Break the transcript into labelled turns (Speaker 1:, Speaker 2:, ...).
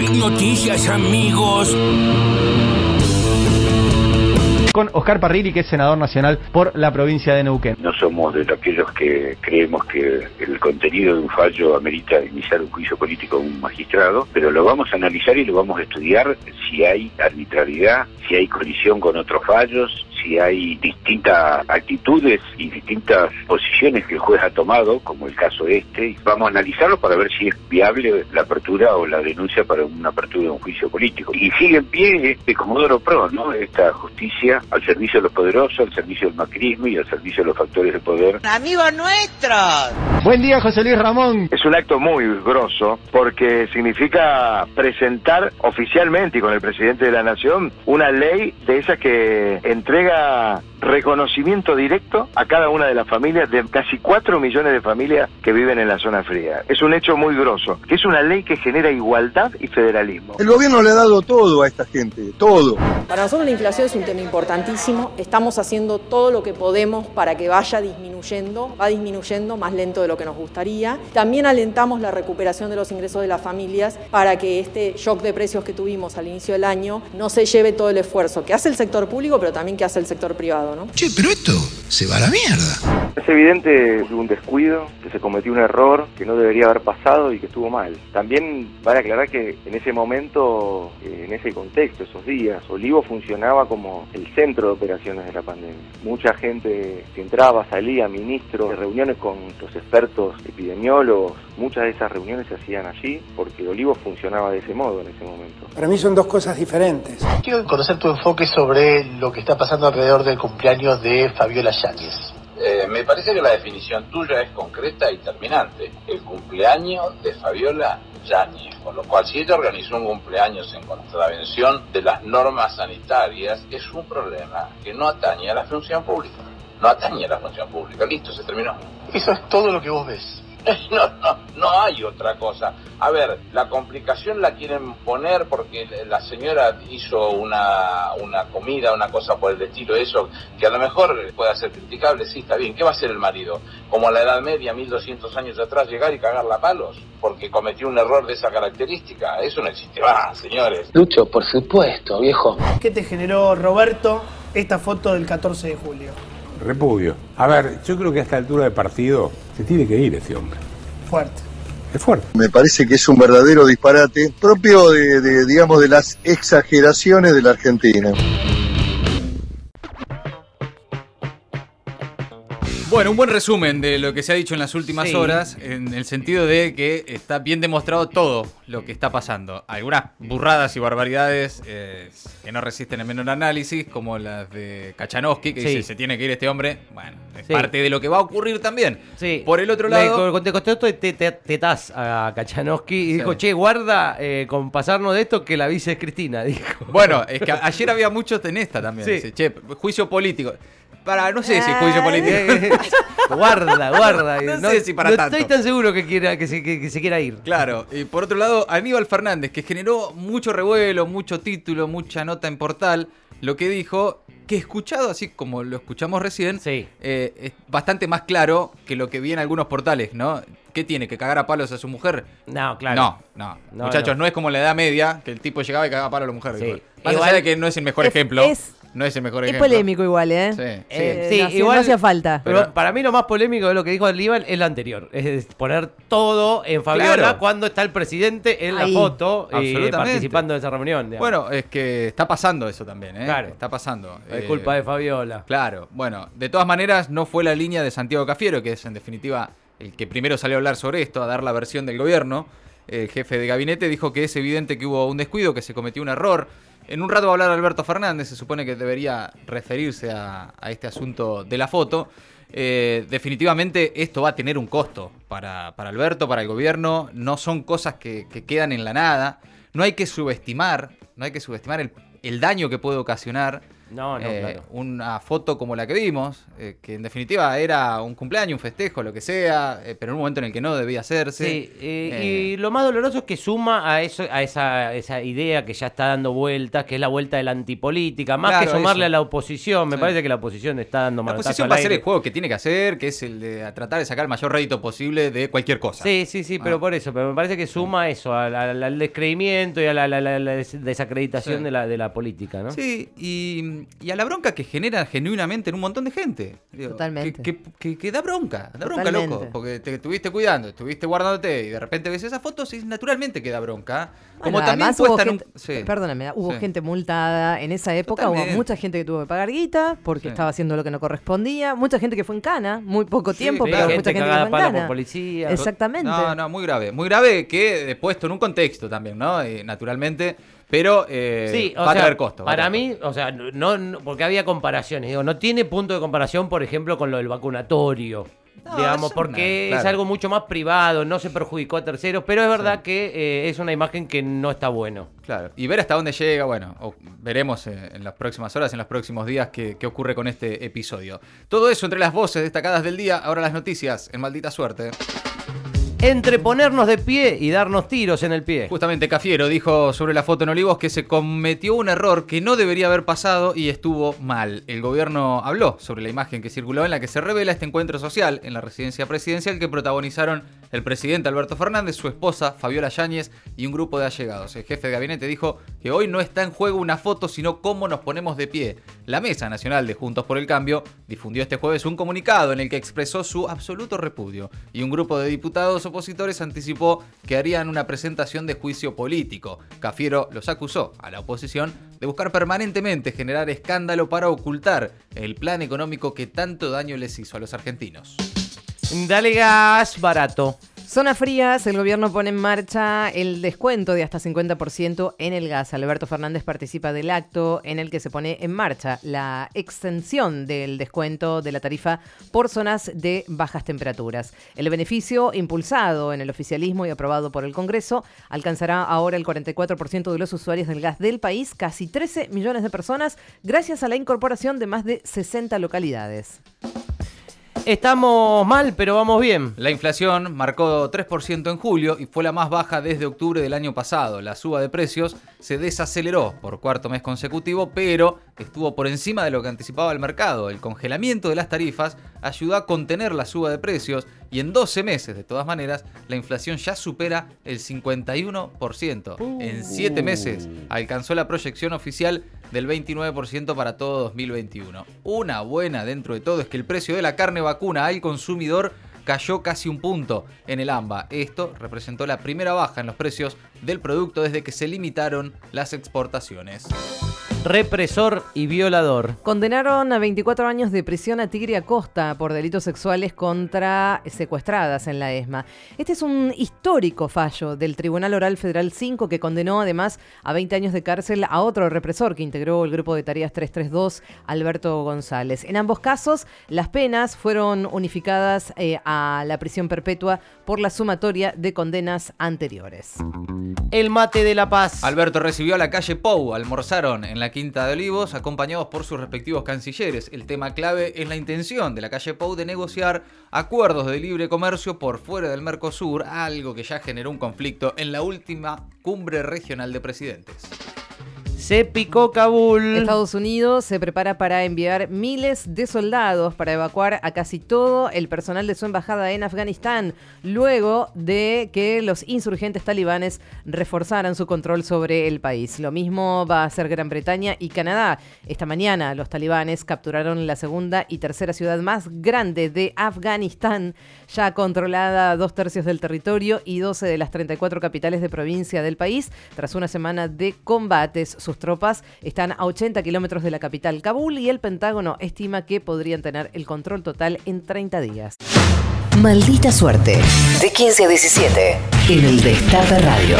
Speaker 1: Hay noticias, amigos
Speaker 2: con Oscar Parrilli, que es senador nacional por la provincia de Neuquén.
Speaker 3: No somos de aquellos que creemos que el contenido de un fallo amerita iniciar un juicio político a un magistrado, pero lo vamos a analizar y lo vamos a estudiar si hay arbitrariedad, si hay colisión con otros fallos, si hay distintas actitudes y distintas posiciones que el juez ha tomado, como el caso este, vamos a analizarlo para ver si es viable la apertura o la denuncia para una apertura de un juicio político. Y sigue en pie este Comodoro Pro, ¿no? Esta justicia al servicio de los poderosos, al servicio del macrismo y al servicio de los factores de poder.
Speaker 4: ¡Amigos nuestros!
Speaker 2: Buen día, José Luis Ramón.
Speaker 5: Es un acto muy grosso porque significa presentar oficialmente y con el presidente de la Nación una ley de esas que entrega chega reconocimiento directo a cada una de las familias, de casi 4 millones de familias que viven en la zona fría. Es un hecho muy grosso, que es una ley que genera igualdad y federalismo.
Speaker 6: El gobierno le ha dado todo a esta gente, todo.
Speaker 7: Para nosotros la inflación es un tema importantísimo, estamos haciendo todo lo que podemos para que vaya disminuyendo, va disminuyendo más lento de lo que nos gustaría. También alentamos la recuperación de los ingresos de las familias para que este shock de precios que tuvimos al inicio del año no se lleve todo el esfuerzo que hace el sector público, pero también que hace el sector privado, ¿no?
Speaker 1: Che, pero esto se va a la mierda.
Speaker 5: Es evidente un descuido, que se cometió un error que no debería haber pasado y que estuvo mal. También vale aclarar que en ese momento, eh, en ese contexto, esos días, Olivo funcionaba como el centro de operaciones de la pandemia. Mucha gente que entraba, salía, ministros, reuniones con los expertos epidemiólogos, muchas de esas reuniones se hacían allí porque Olivo funcionaba de ese modo en ese momento.
Speaker 8: Para mí son dos cosas diferentes.
Speaker 9: Quiero conocer tu enfoque sobre lo que está pasando alrededor del cumpleaños de Fabiola
Speaker 10: Eh, me parece que la definición tuya es concreta y terminante. El cumpleaños de Fabiola Yáñez. Con lo cual, si ella organizó un cumpleaños en contravención de las normas sanitarias, es un problema que no atañe a la función pública. No atañe a la función pública. Listo, se terminó.
Speaker 9: Eso es todo lo que vos ves.
Speaker 10: No, no, no hay otra cosa. A ver, la complicación la quieren poner porque la señora hizo una, una comida, una cosa por el estilo, eso, que a lo mejor puede ser criticable, sí, está bien. ¿Qué va a hacer el marido? Como a la Edad Media, 1200 años atrás, llegar y cagarla a palos porque cometió un error de esa característica. Eso no existe más, señores.
Speaker 11: Lucho, por supuesto, viejo.
Speaker 8: ¿Qué te generó, Roberto, esta foto del 14 de julio?
Speaker 12: Repudio. A ver, yo creo que a esta altura de partido se tiene que ir ese hombre.
Speaker 8: Fuerte.
Speaker 12: Es fuerte.
Speaker 6: Me parece que es un verdadero disparate propio de, de digamos, de las exageraciones de la Argentina.
Speaker 13: Bueno, un buen resumen de lo que se ha dicho en las últimas
Speaker 2: Sí.
Speaker 13: horas, en el sentido de que está bien demostrado todo lo que está pasando. Algunas burradas y barbaridades eh, que no resisten el menor análisis, como las de Kachanowski, que
Speaker 14: Sí.
Speaker 13: dice se tiene que ir este hombre. Bueno, es
Speaker 14: Sí.
Speaker 13: parte de lo que va a ocurrir también.
Speaker 14: Sí.
Speaker 13: Por el otro
Speaker 14: Le
Speaker 13: lado.
Speaker 14: co- te costó esto te- te- a Kachanowski y dijo, che, guarda eh, con pasarnos de esto que la vice es Cristina, dijo.
Speaker 13: Bueno, es que ayer había muchos en esta también.
Speaker 14: Sí.
Speaker 13: Dice, che, juicio político. Para, no sé si juicio político.
Speaker 14: guarda, guarda.
Speaker 13: No sé si para
Speaker 14: no
Speaker 13: tanto.
Speaker 14: estoy tan seguro que, quiera, que, se, que- que se quiera ir.
Speaker 13: Claro, y por otro lado, Aníbal Fernández, que generó mucho revuelo, mucho título, mucha nota en portal, lo que dijo, que escuchado así como lo escuchamos recién, eh, es bastante más claro que lo que vi en algunos portales, ¿no? ¿Qué tiene? ¿Que cagar a palos a su mujer?
Speaker 14: No, claro.
Speaker 13: No, no.
Speaker 14: No,
Speaker 13: Muchachos,
Speaker 14: no.
Speaker 13: no. es como en la edad media, que el tipo llegaba y cagaba a palo a la mujer.
Speaker 14: Sí.
Speaker 13: Más
Speaker 14: Igual-
Speaker 13: allá de que no es el mejor
Speaker 15: Es-
Speaker 13: ejemplo.
Speaker 15: es-
Speaker 13: no es el mejor
Speaker 15: Es
Speaker 13: ejemplo.
Speaker 15: polémico igual, ¿eh?
Speaker 13: Sí.
Speaker 15: Eh,
Speaker 14: sí,
Speaker 15: no hacía-
Speaker 14: igual-
Speaker 15: no hacía falta.
Speaker 14: Pero para mí lo más polémico de lo que dijo Aníbal es lo anterior. Es poner todo en Fabiola
Speaker 13: Claro.
Speaker 14: cuando está el presidente en
Speaker 13: Ahí.
Speaker 14: la foto eh, participando de esa reunión. digamos.
Speaker 13: Bueno, es que está pasando eso también, ¿eh?
Speaker 14: Claro.
Speaker 13: Está pasando.
Speaker 14: Es
Speaker 13: Eh,
Speaker 14: culpa de Fabiola.
Speaker 13: Claro, bueno, de todas maneras no fue la línea de Santiago Cafiero, que es en definitiva el que primero salió a hablar sobre esto, a dar la versión del gobierno. El jefe de gabinete dijo que es evidente que hubo un descuido, que se cometió un error. En un rato va a hablar Alberto Fernández, se supone que debería referirse a, este asunto de la foto. Eh, definitivamente esto va a tener un costo para, Alberto, para el gobierno. No son cosas que, que quedan en la nada. No hay que subestimar, no hay que subestimar el daño que puede ocasionar
Speaker 14: No, no,
Speaker 13: eh,
Speaker 14: claro.
Speaker 13: una foto como la que vimos, eh, que en definitiva era un cumpleaños, un festejo, lo que sea, eh, pero en un momento en el que no debía hacerse.
Speaker 14: Sí, y lo más doloroso es que suma a eso, a esa, esa idea que ya está dando vueltas, que es la vuelta de la antipolítica, más
Speaker 13: Claro,
Speaker 14: que sumarle
Speaker 13: eso.
Speaker 14: a la oposición. Me
Speaker 13: Sí.
Speaker 14: parece que la oposición está dando
Speaker 13: La
Speaker 14: manotazo
Speaker 13: oposición va a hacer el juego que tiene que hacer, que es el de tratar de sacar el mayor rédito posible de cualquier cosa.
Speaker 14: Sí, sí, sí,
Speaker 13: Ah.
Speaker 14: pero por eso, pero me parece que suma eso, al, al- al descreimiento y a la, la- la- la des- desacreditación
Speaker 13: Sí.
Speaker 14: de, la, de la política, ¿no?
Speaker 13: Sí, y, y a la bronca que genera genuinamente en un montón de gente. Digo,
Speaker 15: Totalmente.
Speaker 13: Que, que- que- que da bronca, da bronca,
Speaker 15: Totalmente.
Speaker 13: loco. Porque te estuviste cuidando, estuviste guardándote y de repente ves esas fotos y naturalmente que da bronca. Como también
Speaker 15: hubo
Speaker 13: un- sí.
Speaker 15: perdóname, hubo
Speaker 13: Sí.
Speaker 15: gente multada en esa época,
Speaker 13: Totalmente.
Speaker 15: hubo mucha gente que tuvo que pagar guita porque
Speaker 13: Sí.
Speaker 15: estaba haciendo lo que no correspondía, mucha gente que fue en cana, muy poco
Speaker 13: Sí,
Speaker 15: tiempo,
Speaker 13: sí,
Speaker 15: pero
Speaker 14: gente
Speaker 15: mucha gente que fue en cana.
Speaker 14: por policía.
Speaker 15: Exactamente.
Speaker 13: No, no, muy grave. Muy grave que puesto en un contexto también, ¿no? Eh, naturalmente. Pero eh,
Speaker 14: Sí,
Speaker 13: va a traer costo.
Speaker 14: Para
Speaker 13: traer
Speaker 14: mí, o sea, no, no- porque había comparaciones, digo, no tiene punto de comparación, por ejemplo, con lo del vacunatorio.
Speaker 13: No,
Speaker 14: digamos, porque es algo mucho más privado, no se perjudicó a terceros, pero es verdad que eh, es una imagen que no está bueno.
Speaker 13: Claro, y ver hasta dónde llega, bueno, o- veremos eh, en las próximas horas, en los próximos días, qué, qué ocurre con este episodio. Todo eso entre las voces destacadas del día, ahora las noticias, en maldita suerte.
Speaker 14: Entre ponernos de pie y darnos tiros en el pie.
Speaker 13: Justamente Cafiero dijo sobre la foto en Olivos que se cometió un error que no debería haber pasado y estuvo mal. El gobierno habló sobre la imagen que circuló en la que se revela este encuentro social en la residencia presidencial que protagonizaron el presidente Alberto Fernández, su esposa Fabiola Yáñez y un grupo de allegados. El jefe de gabinete dijo que hoy no está en juego una foto, sino cómo nos ponemos de pie. La Mesa Nacional de Juntos por el Cambio difundió este jueves un comunicado en el que expresó su absoluto repudio y un grupo de diputados opositores anticipó que harían una presentación de juicio político. Cafiero los acusó a la oposición de buscar permanentemente generar escándalo para ocultar el plan económico que tanto daño les hizo a los argentinos.
Speaker 14: Dale gas barato.
Speaker 15: Zonas frías, el gobierno pone en marcha el descuento de hasta 50% en el gas. Alberto Fernández participa del acto en el que se pone en marcha la extensión del descuento de la tarifa por zonas de bajas temperaturas. El beneficio, impulsado en el oficialismo y aprobado por el Congreso, alcanzará ahora el 44% de los usuarios del gas del país, casi 13 millones de personas, gracias a la incorporación de más de 60 localidades.
Speaker 14: Estamos mal, pero vamos bien.
Speaker 13: La inflación marcó 3% en julio y fue la más baja desde octubre del año pasado. La suba de precios se desaceleró por cuarto mes consecutivo, pero estuvo por encima de lo que anticipaba el mercado. El congelamiento de las tarifas ayudó a contener la suba de precios y en 12 meses, de todas maneras, la inflación ya supera el 51%. En 7 meses alcanzó la proyección oficial del 29% para todo 2021. Una buena dentro de todo es que el precio de la carne vacuna al consumidor cayó casi un punto en el AMBA. Esto representó la primera baja en los precios del producto desde que se limitaron las exportaciones.
Speaker 14: Represor y violador.
Speaker 15: Condenaron a 24 años de prisión a Tigre Acosta por delitos sexuales contra secuestradas en la ESMA. Este es un histórico fallo del Tribunal Oral Federal 5 que condenó además a 20 años de cárcel a otro represor que integró el grupo de tareas 332, Alberto González. En ambos casos, las penas fueron unificadas eh, a la prisión perpetua por la sumatoria de condenas anteriores.
Speaker 14: El mate de la paz.
Speaker 13: Alberto recibió a la calle Pou, almorzaron en Quinta de Olivos, acompañados por sus respectivos cancilleres. El tema clave es la intención de la calle Pou de negociar acuerdos de libre comercio por fuera del Mercosur, algo que ya generó un conflicto en la última cumbre regional de presidentes.
Speaker 14: Se picó Kabul.
Speaker 15: Estados Unidos se prepara para enviar miles de soldados para evacuar a casi todo el personal de su embajada en Afganistán, luego de que los insurgentes talibanes reforzaran su control sobre el país. Lo mismo va a hacer Gran Bretaña y Canadá. Esta mañana los talibanes capturaron la segunda y tercera ciudad más grande de Afganistán, ya controlada dos tercios del territorio y 12 de las 34 capitales de provincia del país, tras una semana de combates. Sus tropas están a 80 kilómetros de la capital Kabul y el Pentágono estima que podrían tener el control total en 30 días.
Speaker 16: Maldita suerte. De 15 a 17. En el Destape Radio.